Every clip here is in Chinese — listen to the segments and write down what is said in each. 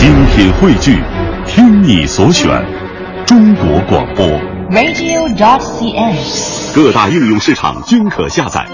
精品汇聚，听你所选，中国广播。radio.cn。各大应用市场均可下载。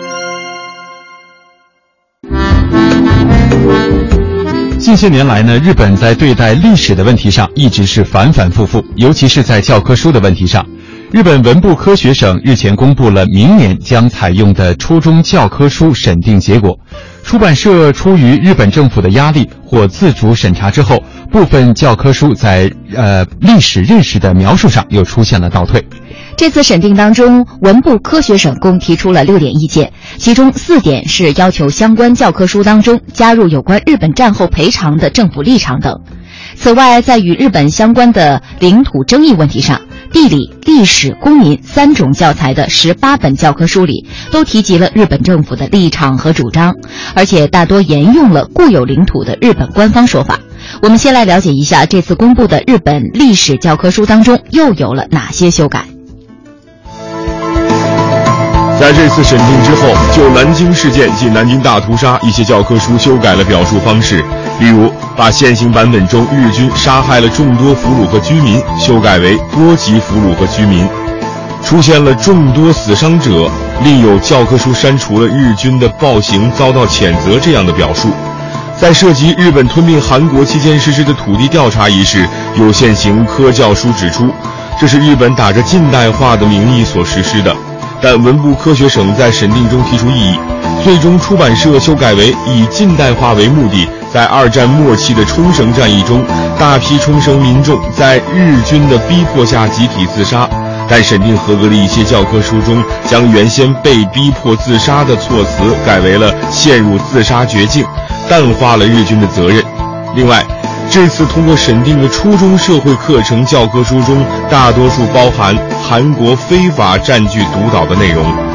近些年来呢，日本在对待历史的问题上一直是反反复复，尤其是在教科书的问题上。日本文部科学省日前公布了明年将采用的初中教科书审定结果。出版社出于日本政府的压力或自主审查之后，部分教科书在呃历史认识的描述上又出现了倒退。这次审定当中，文部科学省共提出了六点意见，其中四点是要求相关教科书当中加入有关日本战后赔偿的政府立场等。此外，在与日本相关的领土争议问题上，地理、历史、公民三种教材的十八本教科书里都提及了日本政府的立场和主张，而且大多沿用了固有领土的日本官方说法。我们先来了解一下这次公布的日本历史教科书当中又有了哪些修改。在这次审定之后，就南京事件及南京大屠杀，一些教科书修改了表述方式，例如把现行版本中日军杀害了众多俘虏和居民修改为多级俘虏和居民，出现了众多死伤者，另有教科书删除了日军的暴行遭到谴责这样的表述。在涉及日本吞并韩国期间实施的土地调查一事，有现行科教书指出，这是日本打着近代化的名义所实施的。但文部科学省在审定中提出异议，最终出版社修改为以近代化为目的，在二战末期的冲绳战役中，大批冲绳民众在日军的逼迫下集体自杀。但审定合格的一些教科书中，将原先被逼迫自杀的措辞改为了陷入自杀绝境，淡化了日军的责任。另外，这次通过审定的初中社会课程教科书中，大多数包含韩国非法占据独岛的内容。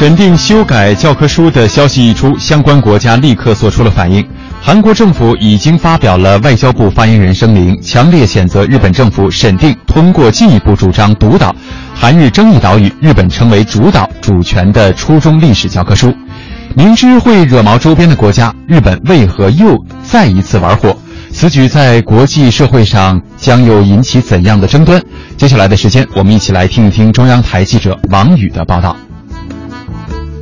审定修改教科书的消息一出，相关国家立刻做出了反应。韩国政府已经发表了外交部发言人声明，强烈谴责日本政府审定通过进一步主张独岛、韩日争议岛屿日本成为主岛主权的初中历史教科书。明知会惹毛周边的国家，日本为何又再一次玩火？此举在国际社会上将又引起怎样的争端？接下来的时间，我们一起来听一听中央台记者王宇的报道。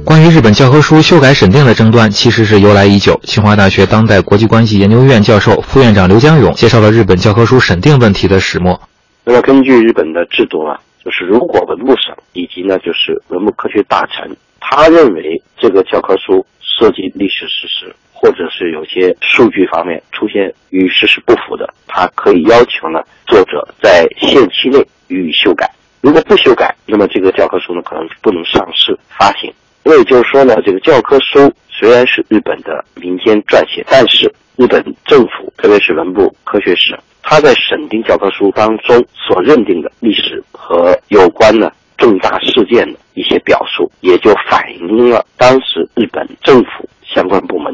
关于日本教科书修改审定的争端，其实是由来已久。清华大学当代国际关系研究院教授、副院长刘江勇介绍了日本教科书审定问题的始末。那么，根据日本的制度啊，就是如果文部省以及呢就是文部科学大臣，他认为这个教科书涉及历史事实，或者是有些数据方面出现与事实不符的，他可以要求呢作者在限期内予以修改。如果不修改，那么这个教科书呢可能不能上市发行。那也就是说呢，这个教科书虽然是日本的民间撰写，但是日本政府，特别是文部科学省，他在审定教科书当中所认定的历史和有关的重大事件的一些表述，也就反映了当时日本政府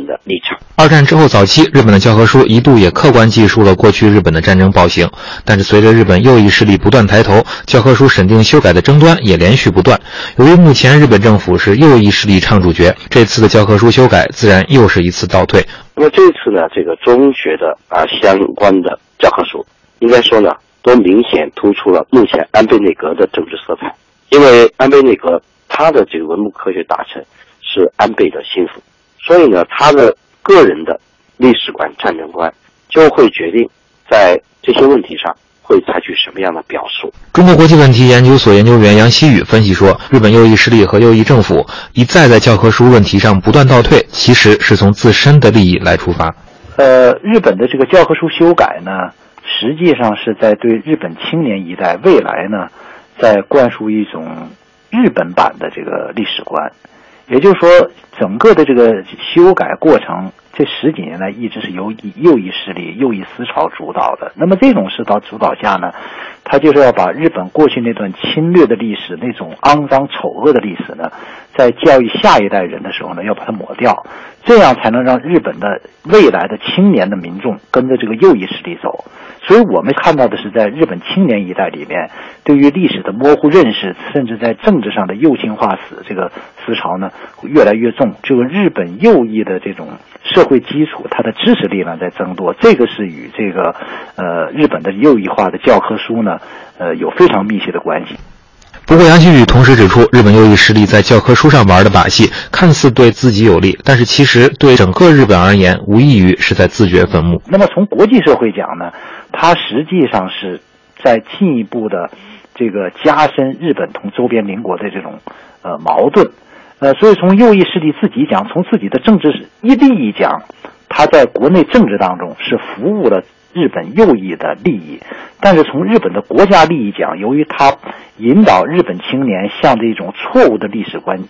的立场。二战之后早期，日本的教科书一度也客观记述了过去日本的战争暴行，但是随着日本右翼势力不断抬头，教科书审定修改的争端也连续不断。由于目前日本政府是右翼势力唱主角，这次的教科书修改自然又是一次倒退。那么这次呢，这个中学的啊相关的教科书，应该说呢，都明显突出了目前安倍内阁的政治色彩，因为安倍内阁他的这个文部科学大臣是安倍的心腹，所以呢，他的个人的历史观、战争观就会决定在这些问题上会采取什么样的表述。中国国际问题研究所研究员杨希宇分析说，日本右翼势力和右翼政府一再在教科书问题上不断倒退，其实是从自身的利益来出发。呃，日本的这个教科书修改呢，实际上是在对日本青年一代未来呢，在灌输一种日本版的这个历史观。也就是说，整个的这个修改过程，这十几年来一直是由右翼势力、右翼思潮主导的。那么这种思潮主导下呢，他就是要把日本过去那段侵略的历史、那种肮脏丑恶的历史呢，在教育下一代人的时候呢，要把它抹掉，这样才能让日本的未来的青年的民众跟着这个右翼势力走。所以我们看到的是，在日本青年一代里面，对于历史的模糊认识，甚至在政治上的右倾化死这个思潮呢，越来越重。这个日本右翼的这种社会基础，它的知识力量在增多，这个是与这个呃日本的右翼化的教科书呢，呃有非常密切的关系。不过，杨新宇同时指出，日本右翼势力在教科书上玩的把戏，看似对自己有利，但是其实对整个日本而言，无异于是在自掘坟墓。那么，从国际社会讲呢，它实际上是在进一步的这个加深日本同周边邻国的这种呃矛盾。呃，所以从右翼势力自己讲，从自己的政治利益讲，他在国内政治当中是服务了。日本右翼的利益，但是从日本的国家利益讲，由于他引导日本青年向这种错误的历史观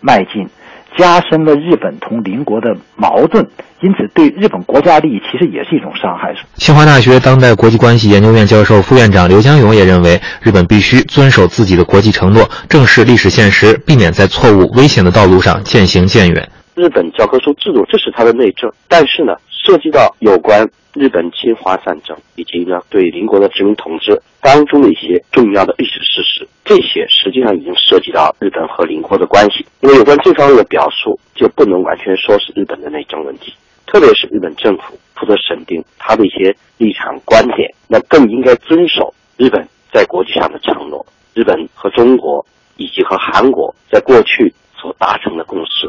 迈进，加深了日本同邻国的矛盾，因此对日本国家利益其实也是一种伤害。清华大学当代国际关系研究院教授、副院长刘江勇也认为，日本必须遵守自己的国际承诺，正视历史现实，避免在错误危险的道路上渐行渐远。日本教科书制度，这是它的内政，但是呢，涉及到有关。日本侵华战争以及呢对邻国的殖民统治当中的一些重要的历史事实，这些实际上已经涉及到日本和邻国的关系。因为有关这方面的表述，就不能完全说是日本的内政问题，特别是日本政府负责审定他的一些立场观点，那更应该遵守日本在国际上的承诺，日本和中国以及和韩国在过去所达成的共识。